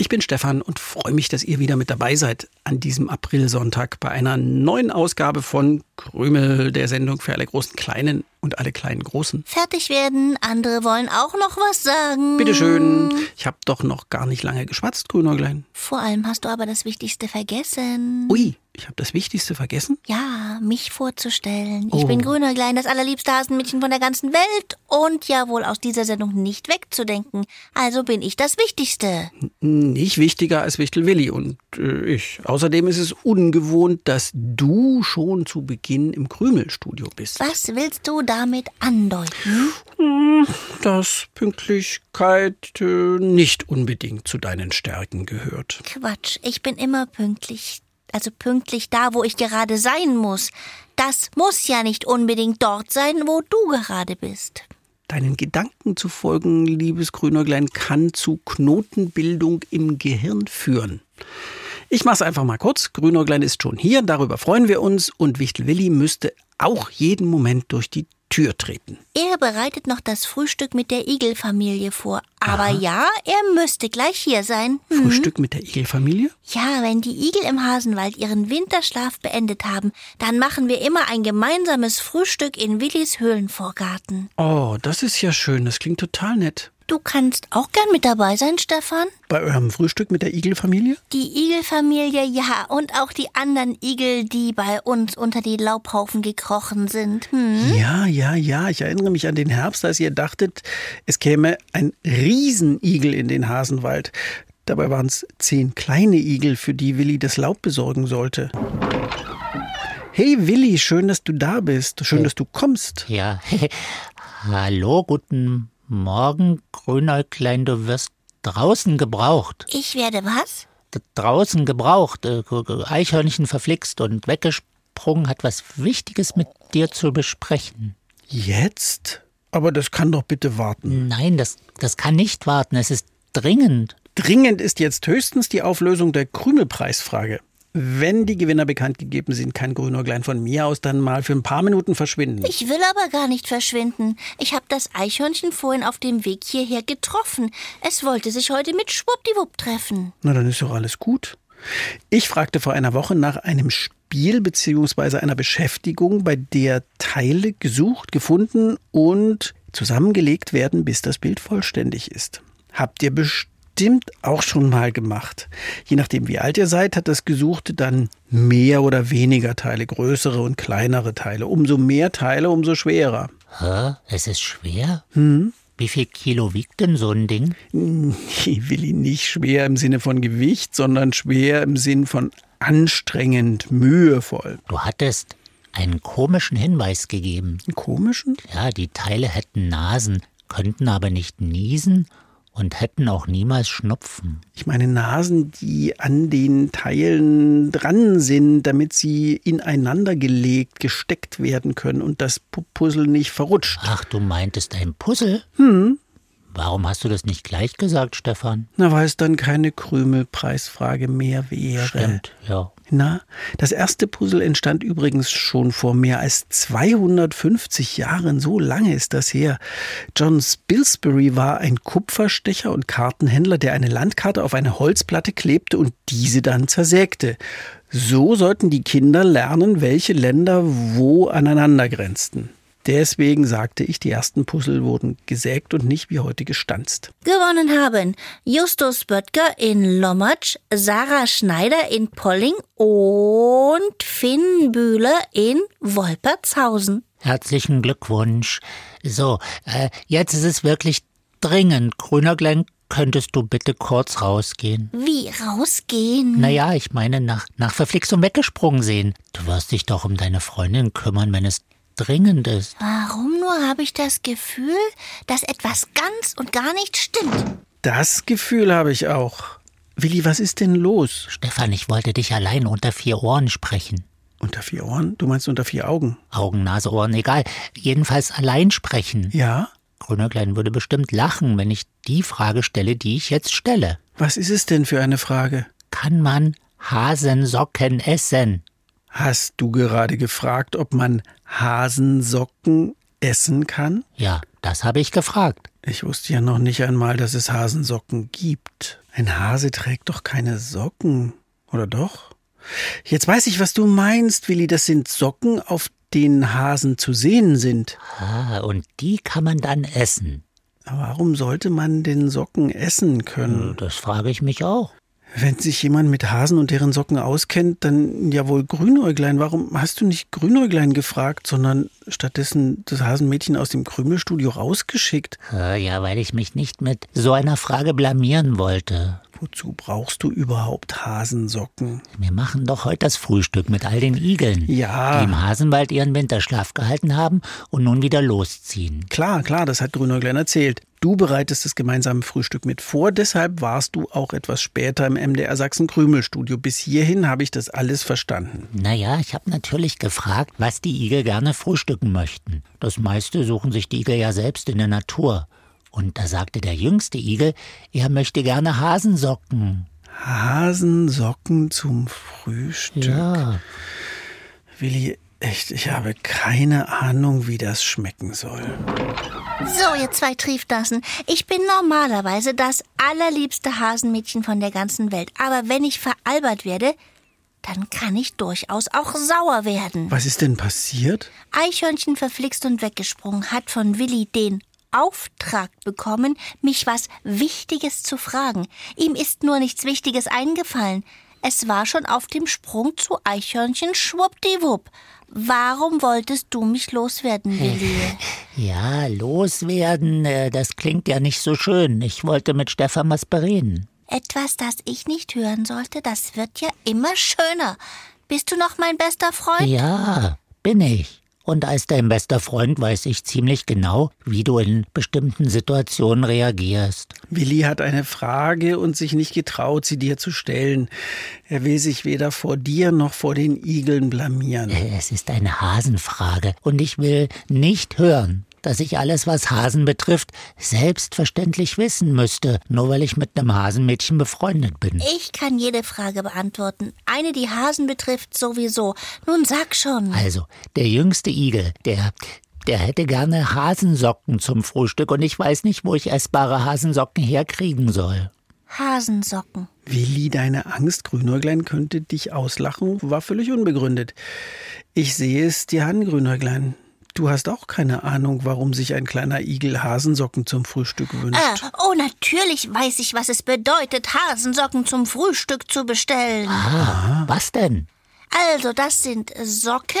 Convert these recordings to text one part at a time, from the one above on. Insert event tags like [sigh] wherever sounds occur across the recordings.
Ich bin Stefan und freue mich, dass ihr wieder mit dabei seid an diesem Aprilsonntag bei einer neuen Ausgabe von Krümel, der Sendung für alle großen Kleinen und alle kleinen Großen. Fertig werden, andere wollen auch noch was sagen. Bitte schön. Ich habe doch noch gar nicht lange geschwatzt, Grünäuglein. Vor allem hast du aber das Wichtigste vergessen. Ui, ich habe das Wichtigste vergessen? Ja, mich vorzustellen. Ich oh. bin Grünäuglein, das allerliebste Hasenmädchen von der ganzen Welt und ja wohl aus dieser Sendung nicht wegzudenken. Also bin ich das Wichtigste. Nicht wichtiger als Wichtel Willi und äh, ich. Außerdem ist es ungewohnt, dass du schon zu Beginn im Krümelstudio bist. Was willst du damit andeuten? Hm, dass Pünktlichkeit äh, nicht unbedingt zu deinen Stärken gehört. Quatsch, ich bin immer pünktlich. Also pünktlich da, wo ich gerade sein muss. Das muss ja nicht unbedingt dort sein, wo du gerade bist. Deinen Gedanken zu folgen, liebes Grünäuglein, kann zu Knotenbildung im Gehirn führen. Ich mach's einfach mal kurz. Grünäuglein ist schon hier, darüber freuen wir uns und Wichtel Willi müsste auch jeden Moment durch die Tür treten. Er bereitet noch das Frühstück mit der Igelfamilie vor. Aber ja, er müsste gleich hier sein. Hm. Frühstück mit der Igelfamilie? Ja, wenn die Igel im Hasenwald ihren Winterschlaf beendet haben, dann machen wir immer ein gemeinsames Frühstück in Willis Höhlenvorgarten. Oh, das ist ja schön. Das klingt total nett. Du kannst auch gern mit dabei sein, Stefan. Bei eurem Frühstück mit der Igelfamilie? Die Igelfamilie, ja. Und auch die anderen Igel, die bei uns unter die Laubhaufen gekrochen sind. Hm? Ja, ja, ja. Ich erinnere mich an den Herbst, als ihr dachtet, es käme ein Riesenigel in den Hasenwald. Dabei waren es zehn kleine Igel, für die Willi das Laub besorgen sollte. Hey Willi, schön, dass du da bist. Schön, dass du kommst. Ja. [laughs] Hallo, guten Morgen, Grünäuglein, du wirst draußen gebraucht. Ich werde was? draußen gebraucht. Äh, Eichhörnchen verflixt und weggesprungen, hat was Wichtiges mit dir zu besprechen. Jetzt? Aber das kann doch bitte warten. Nein, das, das kann nicht warten. Es ist dringend. Dringend ist jetzt höchstens die Auflösung der Krümelpreisfrage wenn die Gewinner bekannt gegeben sind, kann Grünäuglein von mir aus dann mal für ein paar Minuten verschwinden. Ich will aber gar nicht verschwinden. Ich habe das Eichhörnchen vorhin auf dem Weg hierher getroffen. Es wollte sich heute mit Schwuppdiwupp treffen. Na, dann ist doch alles gut. Ich fragte vor einer Woche nach einem Spiel bzw. einer Beschäftigung, bei der Teile gesucht, gefunden und zusammengelegt werden, bis das Bild vollständig ist. Habt ihr bestimmt bestimmt auch schon mal gemacht. Je nachdem, wie alt ihr seid, hat das Gesuchte dann mehr oder weniger Teile, größere und kleinere Teile. Umso mehr Teile, umso schwerer. Hä? Es ist schwer? Hm? Wie viel Kilo wiegt denn so ein Ding? [laughs] Ich will ihn nicht schwer im Sinne von Gewicht, sondern schwer im Sinn von anstrengend, mühevoll. Du hattest einen komischen Hinweis gegeben. Einen komischen? Ja, die Teile hätten Nasen, könnten aber nicht niesen und hätten auch niemals Schnupfen. Ich meine Nasen, die an den Teilen dran sind, damit sie ineinander gelegt, gesteckt werden können und das Puzzle nicht verrutscht. Ach, du meintest ein Puzzle? Hm. Warum hast du das nicht gleich gesagt, Stefan? Na, weil es dann keine Krümelpreisfrage mehr wäre. Stimmt, ja. Na, das erste Puzzle entstand übrigens schon vor mehr als 250 Jahren. So lange ist das her. John Spilsbury war ein Kupferstecher und Kartenhändler, der eine Landkarte auf eine Holzplatte klebte und diese dann zersägte. So sollten die Kinder lernen, welche Länder wo aneinander grenzten. Deswegen sagte ich, die ersten Puzzle wurden gesägt und nicht wie heute gestanzt. Gewonnen haben Justus Böttger in Lommatsch, Sarah Schneider in Polling und Finn Bühler in Wolpertshausen. Herzlichen Glückwunsch. So, äh, jetzt ist es wirklich dringend. Grüner Glenn, könntest du bitte kurz rausgehen? Wie rausgehen? Naja, ich meine nach, nach Verflixung weggesprungen sehen. Du wirst dich doch um deine Freundin kümmern, wenn es dringend ist. Warum nur habe ich das Gefühl, dass etwas ganz und gar nicht stimmt? Das Gefühl habe ich auch. Willi, was ist denn los? Stefan, ich wollte dich allein unter vier Ohren sprechen. Unter vier Ohren? Du meinst unter vier Augen? Augen, Nase, Ohren, egal. Jedenfalls allein sprechen. Ja? Grünerklein würde bestimmt lachen, wenn ich die Frage stelle, die ich jetzt stelle. Was ist es denn für eine Frage? Kann man Hasensocken essen? Hast du gerade gefragt, ob man Hasensocken essen kann? Ja, das habe ich gefragt. Ich wusste ja noch nicht einmal, dass es Hasensocken gibt. Ein Hase trägt doch keine Socken, oder doch? Jetzt weiß ich, was du meinst, Willi. Das sind Socken, auf denen Hasen zu sehen sind. Ah, und die kann man dann essen. Warum sollte man den Socken essen können? Das frage ich mich auch. Wenn sich jemand mit Hasen und deren Socken auskennt, dann ja wohl Grünäuglein. Warum hast du nicht Grünäuglein gefragt, sondern stattdessen das Hasenmädchen aus dem Krümelstudio rausgeschickt? Äh, Ja, weil ich mich nicht mit so einer Frage blamieren wollte. Wozu brauchst du überhaupt Hasensocken? Wir machen doch heute das Frühstück mit all den Igeln, Ja. die im Hasenwald ihren Winterschlaf gehalten haben und nun wieder losziehen. Klar, klar, das hat Grünäuglein erzählt. Du bereitest das gemeinsame Frühstück mit vor, deshalb warst du auch etwas später im MDR Sachsen Krümelstudio. Bis hierhin habe ich das alles verstanden. Naja, ich habe natürlich gefragt, was die Igel gerne frühstücken möchten. Das meiste suchen sich die Igel ja selbst in der Natur. Und da sagte der jüngste Igel, er möchte gerne Hasensocken. Hasensocken zum Frühstück. Ja, Willi, echt, ich habe keine Ahnung, wie das schmecken soll. So, ihr zwei Triefdassen. Ich bin normalerweise das allerliebste Hasenmädchen von der ganzen Welt. Aber wenn ich veralbert werde, dann kann ich durchaus auch sauer werden. Was ist denn passiert? Eichhörnchen verflixt und weggesprungen hat von Willi den Auftrag bekommen, mich was Wichtiges zu fragen. Ihm ist nur nichts Wichtiges eingefallen. Es war schon auf dem Sprung zu Eichhörnchen schwuppdiwupp. Warum wolltest du mich loswerden, Willi? [laughs] ja, loswerden, äh, das klingt ja nicht so schön. Ich wollte mit Stefan was bereden. Etwas, das ich nicht hören sollte, das wird ja immer schöner. Bist du noch mein bester Freund? Ja, bin ich. Und als dein bester Freund weiß ich ziemlich genau, wie du in bestimmten Situationen reagierst. Willi hat eine Frage und sich nicht getraut, sie dir zu stellen. Er will sich weder vor dir noch vor den Igeln blamieren. Es ist eine Hasenfrage und ich will nicht hören, dass ich alles, was Hasen betrifft, selbstverständlich wissen müsste, nur weil ich mit einem Hasenmädchen befreundet bin. Ich kann jede Frage beantworten. Eine, die Hasen betrifft, sowieso. Nun sag schon. Also, der jüngste Igel, der, der hätte gerne Hasensocken zum Frühstück und ich weiß nicht, wo ich essbare Hasensocken herkriegen soll. Hasensocken. Willi, deine Angst, Grünäuglein könnte dich auslachen, war völlig unbegründet. Ich sehe es dir an, Grünäuglein. Du hast auch keine Ahnung, warum sich ein kleiner Igel Hasensocken zum Frühstück wünscht. Äh, oh, natürlich weiß ich, was es bedeutet, Hasensocken zum Frühstück zu bestellen. Ah, was denn? Also, das sind Socken,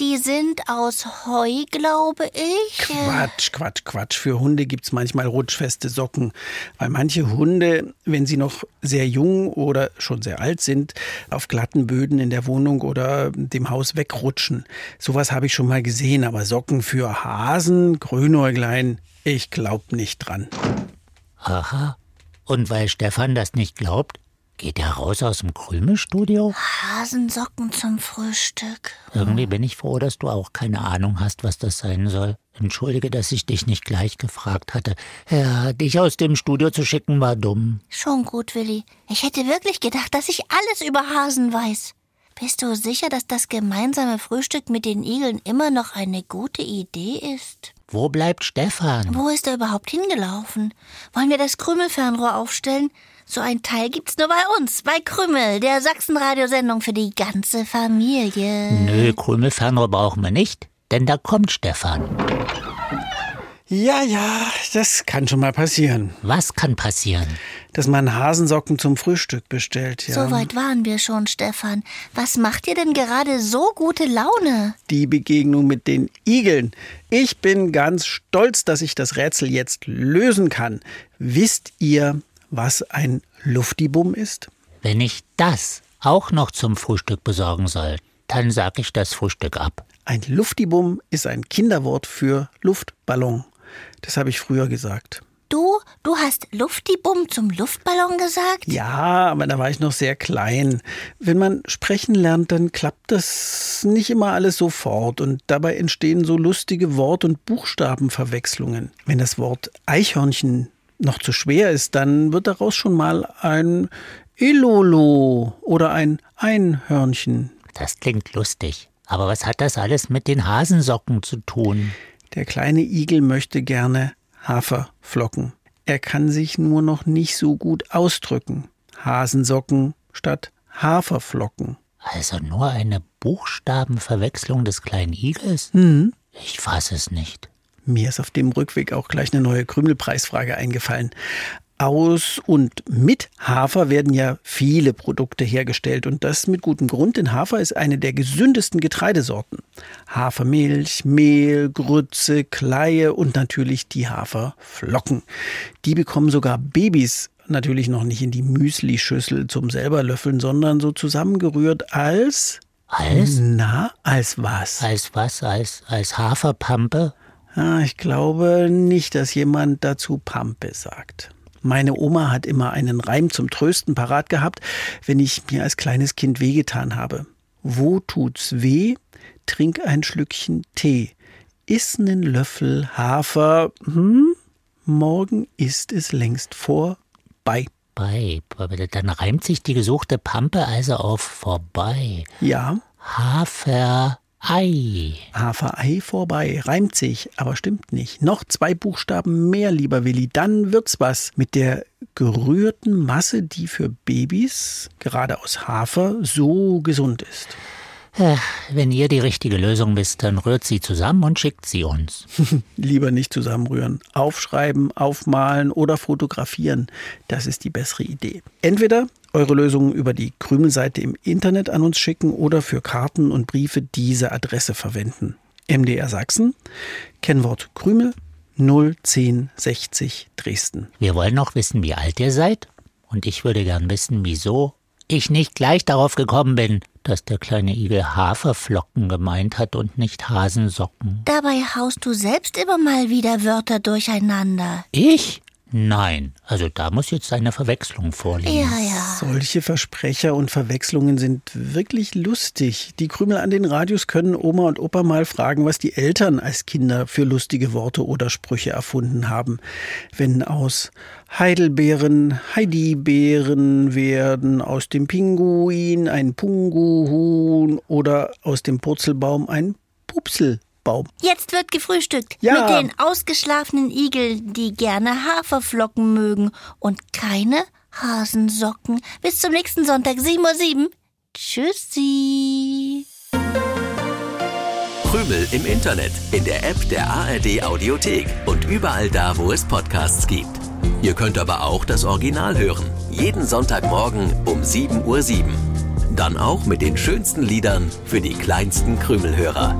die sind aus Heu, glaube ich. Quatsch, Quatsch, Quatsch. Für Hunde gibt's manchmal rutschfeste Socken, weil manche Hunde, wenn sie noch sehr jung oder schon sehr alt sind, auf glatten Böden in der Wohnung oder dem Haus wegrutschen. Sowas habe ich schon mal gesehen, aber Socken für Hasen, Grünäuglein, ich glaub nicht dran. Aha. Und weil Stefan das nicht glaubt, geht er raus aus dem Krümelstudio? Hasensocken zum Frühstück. Irgendwie bin ich froh, dass du auch keine Ahnung hast, was das sein soll. Entschuldige, dass ich dich nicht gleich gefragt hatte. Ja, dich aus dem Studio zu schicken war dumm. Schon gut, Willi. Ich hätte wirklich gedacht, dass ich alles über Hasen weiß. Bist du sicher, dass das gemeinsame Frühstück mit den Igeln immer noch eine gute Idee ist? Wo bleibt Stefan? Wo ist er überhaupt hingelaufen? Wollen wir das Krümelfernrohr aufstellen? So ein Teil gibt's nur bei uns, bei Krümel, der Sachsenradiosendung für die ganze Familie. Nö, Krümelfernrohr brauchen wir nicht, denn da kommt Stefan. Ja, ja, das kann schon mal passieren, Was kann passieren? dass man Hasensocken zum Frühstück bestellt. Ja. So weit waren wir schon, Stefan. Was macht dir denn gerade so gute Laune? die Begegnung mit den Igeln. Ich bin ganz stolz, dass ich das Rätsel jetzt lösen kann. Wisst ihr, was ein Luftibum ist? Wenn ich das auch noch zum Frühstück besorgen soll, dann sag ich das Frühstück ab. Ein Luftibum ist ein Kinderwort für Luftballon. Das habe ich früher gesagt. Du, du hast Luftibum zum Luftballon gesagt? Ja, aber da war ich noch sehr klein. Wenn man sprechen lernt, dann klappt das nicht immer alles sofort und dabei entstehen so lustige Wort- und Buchstabenverwechslungen. Wenn das Wort Eichhörnchen noch zu schwer ist, dann wird daraus schon mal ein Ilolo oder ein Einhörnchen. Das klingt lustig. Aber was hat das alles mit den Hasensocken zu tun? Der kleine Igel möchte gerne Haferflocken. Er kann sich nur noch nicht so gut ausdrücken. Hasensocken statt Haferflocken. Also nur eine Buchstabenverwechslung des kleinen Igels? Mhm. Ich fasse es nicht. Mir ist auf dem Rückweg auch gleich eine neue Krümelpreisfrage eingefallen. Aus und mit Hafer werden ja viele Produkte hergestellt und das mit gutem Grund, denn Hafer ist eine der gesündesten Getreidesorten. Hafermilch, Mehl, Grütze, Kleie und natürlich die Haferflocken. Die bekommen sogar Babys natürlich noch nicht in die Müslischüssel zum selber löffeln, sondern so zusammengerührt als Als? na, als was? Als was? Als, als Haferpampe? Ah, ich glaube nicht, dass jemand dazu Pampe sagt. Meine Oma hat immer einen Reim zum Trösten parat gehabt, wenn ich mir als kleines Kind wehgetan habe. Wo tut's weh? Trink ein Schlückchen Tee. Iss nen Löffel Hafer. Hm? Morgen ist es längst vorbei. Bei, dann reimt sich die gesuchte Pampe also auf vorbei. Ja, Haferei. Haferei vorbei. Reimt sich, aber stimmt nicht. Noch zwei Buchstaben mehr, lieber Willi. Dann wird's was mit der gerührten Masse, die für Babys, gerade aus Hafer, so gesund ist. Äh, Wenn ihr die richtige Lösung wisst, dann rührt sie zusammen und schickt sie uns. [laughs] Lieber nicht zusammenrühren. Aufschreiben, aufmalen oder fotografieren. Das ist die bessere Idee. Entweder eure Lösungen über die Krümelseite im Internet an uns schicken oder für Karten und Briefe diese Adresse verwenden. MDR Sachsen, Kennwort Krümel 01060 Dresden. Wir wollen noch wissen, wie alt ihr seid. Und ich würde gern wissen, wieso ich nicht gleich darauf gekommen bin, dass der kleine Igel Haferflocken gemeint hat und nicht Hasensocken. Dabei haust du selbst immer mal wieder Wörter durcheinander. Ich? Nein, also da muss jetzt eine Verwechslung vorliegen. Ja, ja. Solche Versprecher und Verwechslungen sind wirklich lustig. Die Krümel an den Radios können Oma und Opa mal fragen, was die Eltern als Kinder für lustige Worte oder Sprüche erfunden haben. Wenn aus Heidelbeeren Heidibeeren werden, aus dem Pinguin ein Punguhuhn oder aus dem Purzelbaum ein Pupselbaum. Jetzt wird gefrühstückt. Ja. Mit den ausgeschlafenen Igeln, die gerne Haferflocken mögen und keine Hasensocken. Bis zum nächsten Sonntag, 7.07 Uhr. Tschüssi. Krümel im Internet, in der App der ARD Audiothek und überall da, wo es Podcasts gibt. Ihr könnt aber auch das Original hören. Jeden Sonntagmorgen um 7.07 Uhr. Dann auch mit den schönsten Liedern für die kleinsten Krümelhörer.